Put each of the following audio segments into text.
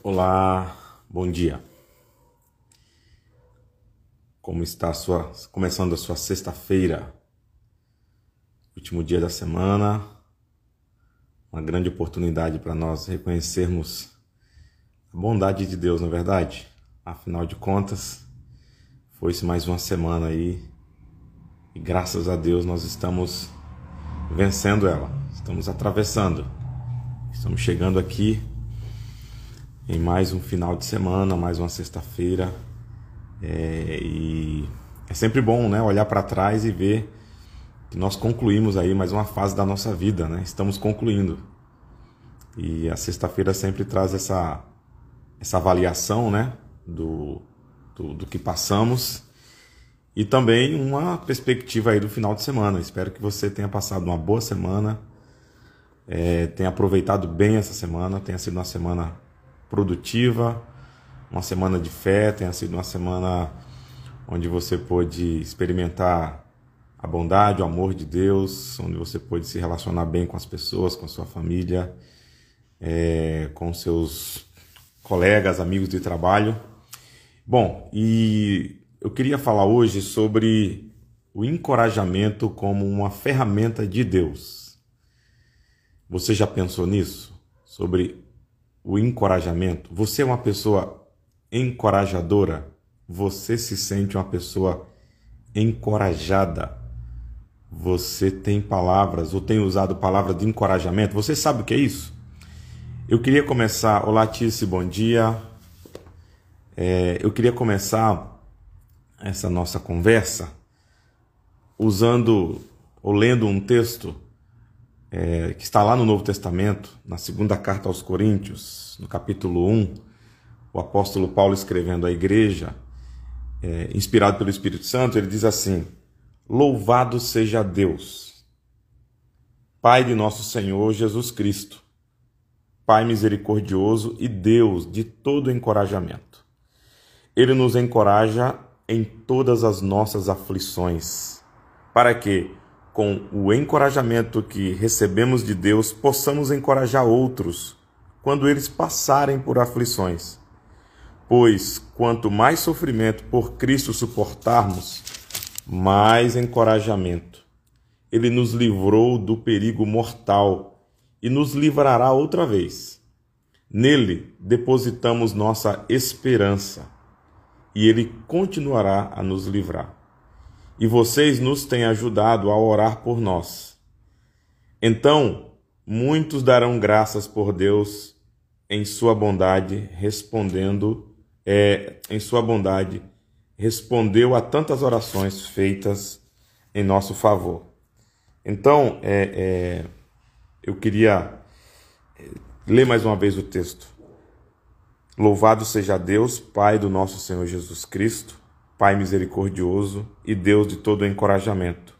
Olá, bom dia. Como está a sua começando a sua sexta-feira? Último dia da semana. Uma grande oportunidade para nós reconhecermos a bondade de Deus, na é verdade. Afinal de contas, foi-se mais uma semana aí e graças a Deus nós estamos vencendo ela. Estamos atravessando. Estamos chegando aqui em mais um final de semana, mais uma sexta-feira. É, e é sempre bom né, olhar para trás e ver que nós concluímos aí mais uma fase da nossa vida, né? Estamos concluindo. E a sexta-feira sempre traz essa, essa avaliação né, do, do, do que passamos e também uma perspectiva aí do final de semana. Espero que você tenha passado uma boa semana, é, tenha aproveitado bem essa semana, tenha sido uma semana produtiva, uma semana de fé, tenha sido uma semana onde você pôde experimentar a bondade, o amor de Deus, onde você pôde se relacionar bem com as pessoas, com a sua família, é, com seus colegas, amigos de trabalho. Bom, e eu queria falar hoje sobre o encorajamento como uma ferramenta de Deus. Você já pensou nisso? Sobre o encorajamento. Você é uma pessoa encorajadora. Você se sente uma pessoa encorajada. Você tem palavras ou tem usado palavras de encorajamento. Você sabe o que é isso? Eu queria começar. Olá, Tice, bom dia. É, eu queria começar essa nossa conversa usando ou lendo um texto é, que está lá no Novo Testamento, na segunda carta aos Coríntios, no capítulo 1, o apóstolo Paulo escrevendo à igreja, é, inspirado pelo Espírito Santo, ele diz assim: Louvado seja Deus, Pai de nosso Senhor Jesus Cristo, Pai misericordioso e Deus de todo encorajamento. Ele nos encoraja em todas as nossas aflições, para que, com o encorajamento que recebemos de Deus, possamos encorajar outros quando eles passarem por aflições. Pois quanto mais sofrimento por Cristo suportarmos, mais encorajamento. Ele nos livrou do perigo mortal e nos livrará outra vez. Nele depositamos nossa esperança e ele continuará a nos livrar e vocês nos têm ajudado a orar por nós. Então, muitos darão graças por Deus em sua bondade, respondendo, é, em sua bondade, respondeu a tantas orações feitas em nosso favor. Então, é, é, eu queria é, ler mais uma vez o texto. Louvado seja Deus, Pai do nosso Senhor Jesus Cristo Pai misericordioso e Deus de todo encorajamento.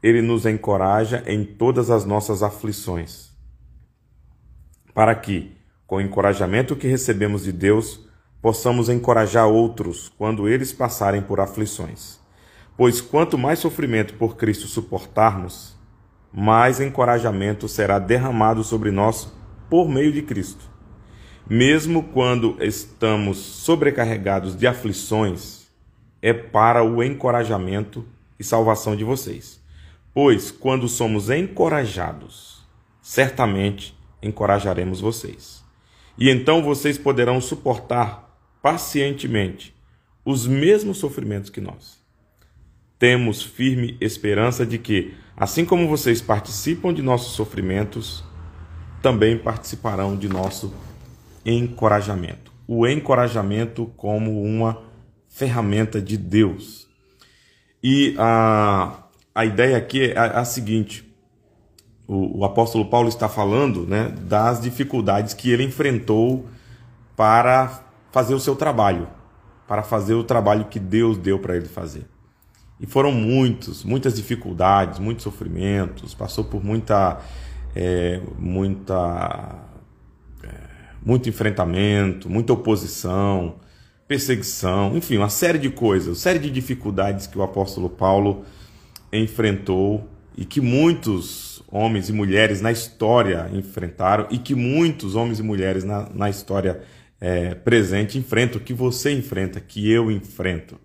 Ele nos encoraja em todas as nossas aflições, para que, com o encorajamento que recebemos de Deus, possamos encorajar outros quando eles passarem por aflições. Pois quanto mais sofrimento por Cristo suportarmos, mais encorajamento será derramado sobre nós por meio de Cristo. Mesmo quando estamos sobrecarregados de aflições, é para o encorajamento e salvação de vocês. Pois quando somos encorajados, certamente encorajaremos vocês. E então vocês poderão suportar pacientemente os mesmos sofrimentos que nós. Temos firme esperança de que, assim como vocês participam de nossos sofrimentos, também participarão de nosso encorajamento. O encorajamento como uma ferramenta de Deus. E a, a ideia aqui é a, a seguinte: o, o, apóstolo Paulo está falando né, das dificuldades que ele enfrentou para fazer o seu trabalho, para fazer o trabalho que Deus deu para ele fazer. E foram muitos, muitas dificuldades, muitos sofrimentos, passou por muita, é, muita, é, muito enfrentamento, muita oposição, perseguição, enfim, uma série de coisas, uma série de dificuldades que o apóstolo Paulo enfrentou e que muitos homens e mulheres na história enfrentaram e que muitos homens e mulheres na, na história é, presente enfrenta, o que você enfrenta, que eu enfrento.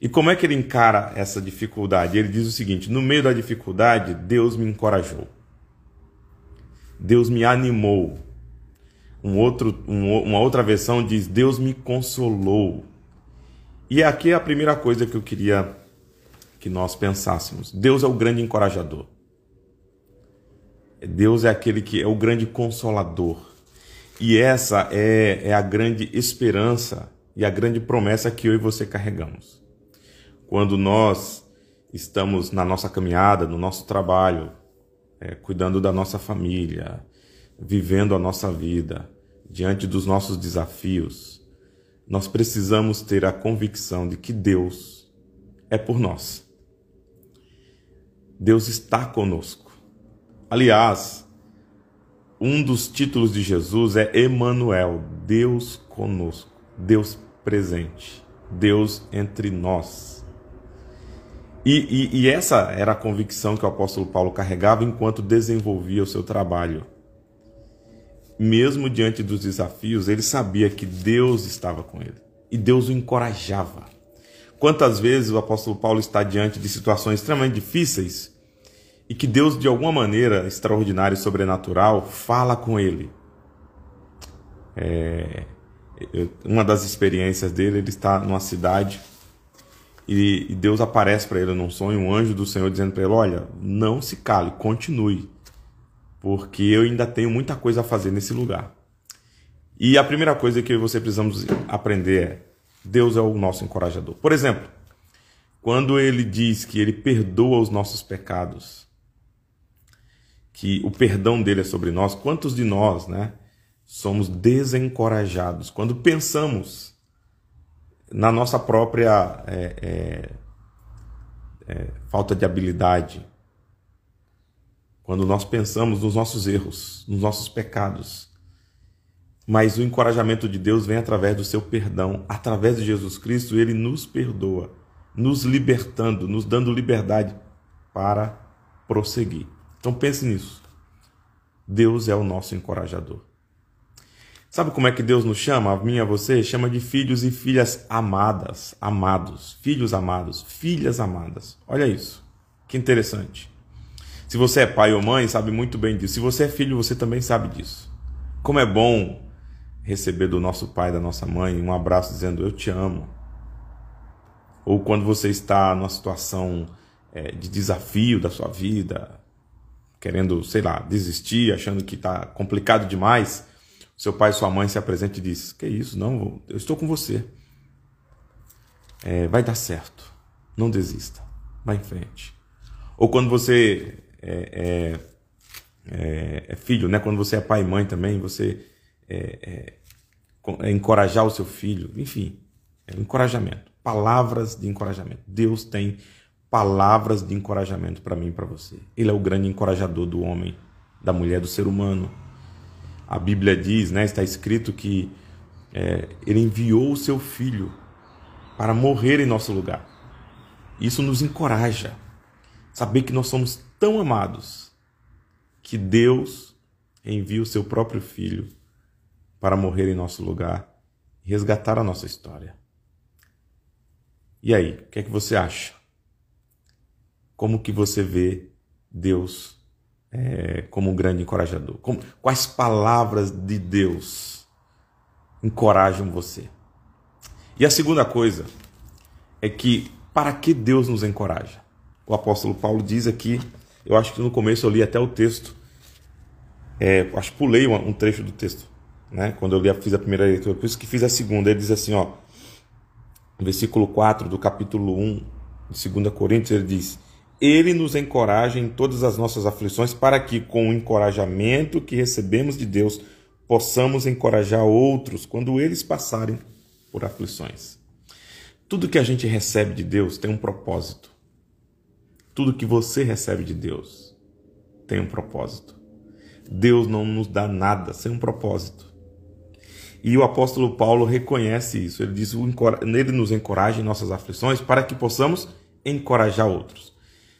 E como é que ele encara essa dificuldade? Ele diz o seguinte: no meio da dificuldade, Deus me encorajou. Deus me animou. Um outro, um, uma outra versão diz: Deus me consolou. E aqui é a primeira coisa que eu queria que nós pensássemos. Deus é o grande encorajador. Deus é aquele que é o grande consolador. E essa é, é a grande esperança e a grande promessa que eu e você carregamos. Quando nós estamos na nossa caminhada, no nosso trabalho, é, cuidando da nossa família, vivendo a nossa vida, diante dos nossos desafios, nós precisamos ter a convicção de que Deus é por nós. Deus está conosco. Aliás, um dos títulos de Jesus é Emanuel, Deus conosco, Deus presente, Deus entre nós. E, e, e, essa era a convicção que o apóstolo Paulo carregava enquanto desenvolvia o seu trabalho. Mesmo diante dos desafios, ele sabia que Deus estava com ele e Deus o encorajava. Quantas vezes o apóstolo Paulo está diante de situações extremamente difíceis e que Deus, de alguma maneira extraordinária e sobrenatural, fala com ele. É, uma das experiências dele, ele está numa cidade e, Deus aparece para ele num sonho, um anjo do Senhor dizendo para ele: Olha, não se cale, continue, porque eu ainda tenho muita coisa a fazer nesse lugar. E a primeira coisa que você precisamos aprender é: Deus é o nosso encorajador. Por exemplo, quando ele diz que ele perdoa os nossos pecados, que o perdão dele é sobre nós, quantos de nós, né, somos desencorajados quando pensamos na nossa própria é, é, é, falta de habilidade, quando nós pensamos nos nossos erros, nos nossos pecados. Mas o encorajamento de Deus vem através do seu perdão, através de Jesus Cristo, ele nos perdoa, nos libertando, nos dando liberdade para prosseguir. Então pense nisso. Deus é o nosso encorajador. Sabe como é que Deus nos chama? A mim e a você? Chama de filhos e filhas amadas, amados, filhos amados, filhas amadas. Olha isso. Que interessante. Se você é pai ou mãe, sabe muito bem disso. Se você é filho, você também sabe disso. Como é bom receber do nosso pai, da nossa mãe, um abraço dizendo eu te amo. Ou quando você está numa situação é, de desafio da sua vida, querendo, sei lá, desistir, achando que está complicado demais, seu pai e sua mãe se apresentam e diz: Que isso? Não, eu estou com você. É, vai dar certo. Não desista. Vá em frente. Ou quando você é, é, é, é filho, né? Quando você é pai e mãe também, você é, é, encorajar o seu filho. Enfim, é encorajamento. Palavras de encorajamento. Deus tem palavras de encorajamento para mim e para você. Ele é o grande encorajador do homem, da mulher, do ser humano. A Bíblia diz, né, está escrito que é, ele enviou o seu filho para morrer em nosso lugar. Isso nos encoraja. Saber que nós somos tão amados que Deus envia o seu próprio filho para morrer em nosso lugar e resgatar a nossa história. E aí, o que é que você acha? Como que você vê Deus é, como um grande encorajador? Como, quais palavras de Deus encorajam você? E a segunda coisa é que para que Deus nos encoraja? O apóstolo Paulo diz aqui, eu acho que no começo eu li até o texto, é, acho que pulei um, trecho do texto, né? Quando eu li, fiz a primeira leitura, por isso que fiz a segunda. Ele diz assim, ó, versículo 4 do capítulo 1 de 2 Coríntios, ele diz: ele nos encoraja em todas as nossas aflições, para que, com o encorajamento que recebemos de Deus, possamos encorajar outros quando eles passarem por aflições. Tudo que a gente recebe de Deus tem um propósito. Tudo que você recebe de Deus tem um propósito. Deus não nos dá nada sem um propósito. E o apóstolo Paulo reconhece isso. Ele diz: Ele nos encoraja em nossas aflições para que possamos encorajar outros.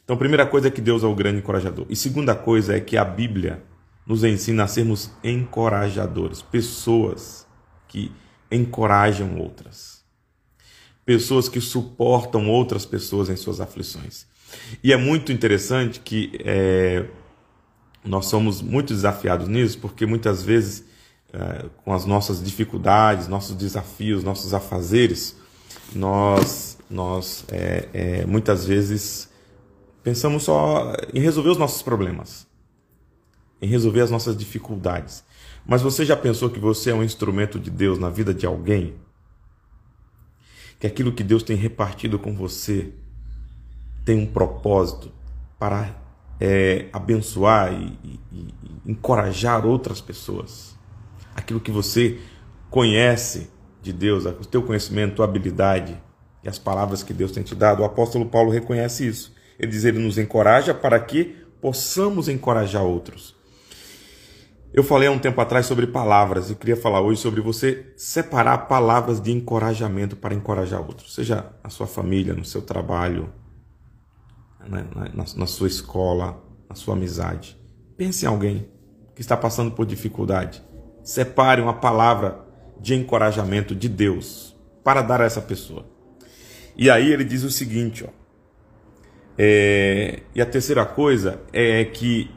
Então, primeira coisa é que Deus é o grande encorajador. E segunda coisa é que a Bíblia nos ensina a sermos encorajadores, pessoas que encorajam outras. Pessoas que suportam outras pessoas em suas aflições. E é muito interessante que é, nós somos muito desafiados nisso, porque muitas vezes, é, com as nossas dificuldades, nossos desafios, nossos afazeres, nós, nós é, é, muitas vezes pensamos só em resolver os nossos problemas, em resolver as nossas dificuldades. Mas você já pensou que você é um instrumento de Deus na vida de alguém? Que aquilo que Deus tem repartido com você tem um propósito para é, abençoar e, e, e encorajar outras pessoas. Aquilo que você conhece de Deus, o teu conhecimento, tua habilidade e as palavras que Deus tem te dado. O apóstolo Paulo reconhece isso. Ele diz: ele nos encoraja para que possamos encorajar outros. Eu falei há um tempo atrás sobre palavras e queria falar hoje sobre você separar palavras de encorajamento para encorajar outros, seja na sua família, no seu trabalho, na, na, na sua escola, na sua amizade. Pense em alguém que está passando por dificuldade. Separe uma palavra de encorajamento de Deus para dar a essa pessoa. E aí ele diz o seguinte, ó. É, e a terceira coisa é que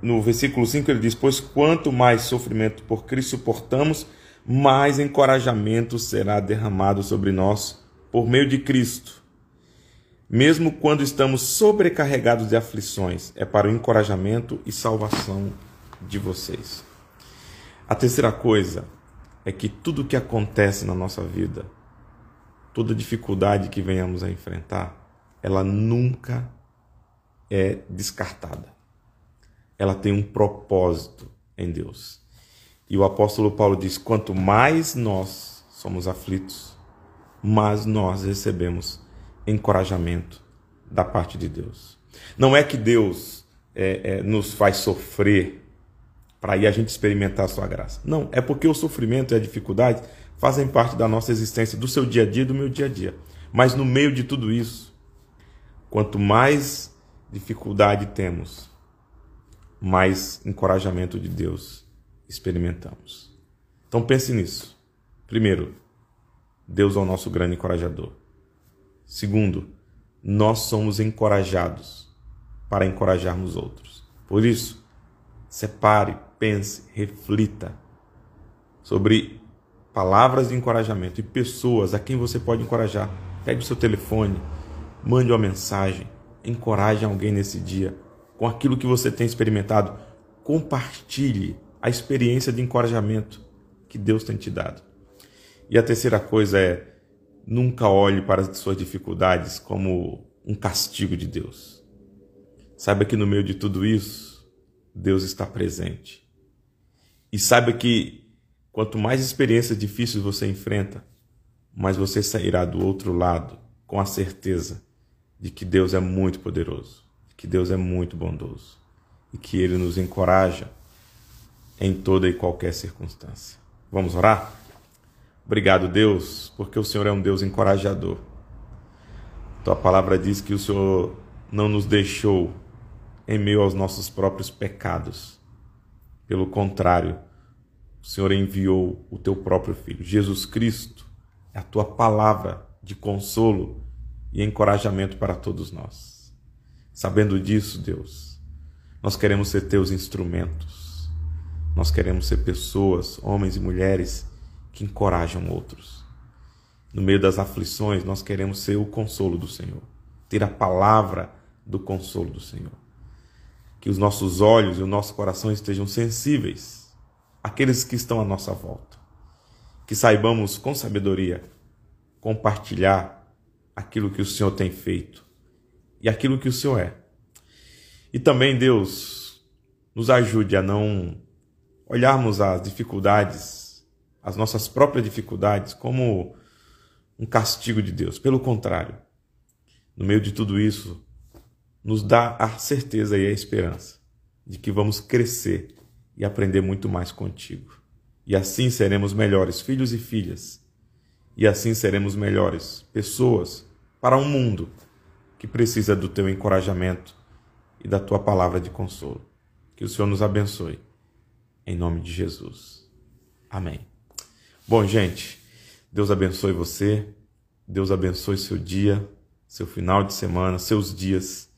no versículo 5 ele diz: Pois quanto mais sofrimento por Cristo suportamos, mais encorajamento será derramado sobre nós por meio de Cristo. Mesmo quando estamos sobrecarregados de aflições, é para o encorajamento e salvação de vocês. A terceira coisa é que tudo que acontece na nossa vida, toda dificuldade que venhamos a enfrentar, ela nunca é descartada. Ela tem um propósito em Deus. E o apóstolo Paulo diz: quanto mais nós somos aflitos, mais nós recebemos encorajamento da parte de Deus. Não é que Deus é, é, nos faz sofrer para aí a gente experimentar a sua graça. Não, é porque o sofrimento e a dificuldade fazem parte da nossa existência, do seu dia a dia, do meu dia a dia. Mas no meio de tudo isso, quanto mais dificuldade temos, mais encorajamento de Deus experimentamos. Então pense nisso. Primeiro, Deus é o nosso grande encorajador. Segundo, nós somos encorajados para encorajarmos outros. Por isso, separe, pense, reflita sobre palavras de encorajamento e pessoas a quem você pode encorajar. Pegue o seu telefone, mande uma mensagem, encoraje alguém nesse dia com aquilo que você tem experimentado. Compartilhe a experiência de encorajamento que Deus tem te dado. E a terceira coisa é nunca olhe para as suas dificuldades como um castigo de Deus. Saiba que no meio de tudo isso, Deus está presente. E saiba que quanto mais experiências difíceis você enfrenta, mais você sairá do outro lado com a certeza de que Deus é muito poderoso, que Deus é muito bondoso e que Ele nos encoraja em toda e qualquer circunstância. Vamos orar? Obrigado, Deus, porque o Senhor é um Deus encorajador. Tua palavra diz que o Senhor não nos deixou em meio aos nossos próprios pecados pelo contrário, o Senhor enviou o teu próprio Filho. Jesus Cristo é a tua palavra de consolo e encorajamento para todos nós. Sabendo disso, Deus, nós queremos ser teus instrumentos. Nós queremos ser pessoas, homens e mulheres, que encorajam outros. No meio das aflições, nós queremos ser o consolo do Senhor, ter a palavra do consolo do Senhor que os nossos olhos e o nosso coração estejam sensíveis àqueles que estão à nossa volta. Que saibamos com sabedoria compartilhar aquilo que o Senhor tem feito e aquilo que o Senhor é. E também, Deus, nos ajude a não olharmos as dificuldades, as nossas próprias dificuldades, como um castigo de Deus. Pelo contrário, no meio de tudo isso, nos dá a certeza e a esperança de que vamos crescer e aprender muito mais contigo. E assim seremos melhores filhos e filhas. E assim seremos melhores pessoas para um mundo que precisa do teu encorajamento e da tua palavra de consolo. Que o Senhor nos abençoe. Em nome de Jesus. Amém. Bom, gente, Deus abençoe você, Deus abençoe seu dia, seu final de semana, seus dias,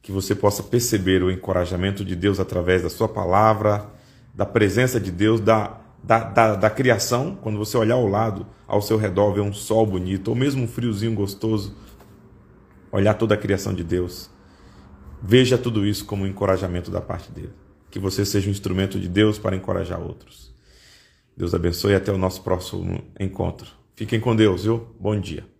que você possa perceber o encorajamento de Deus através da sua palavra, da presença de Deus, da, da, da, da criação, quando você olhar ao lado, ao seu redor, ver um sol bonito, ou mesmo um friozinho gostoso, olhar toda a criação de Deus. Veja tudo isso como um encorajamento da parte dele. Que você seja um instrumento de Deus para encorajar outros. Deus abençoe e até o nosso próximo encontro. Fiquem com Deus, viu? Bom dia.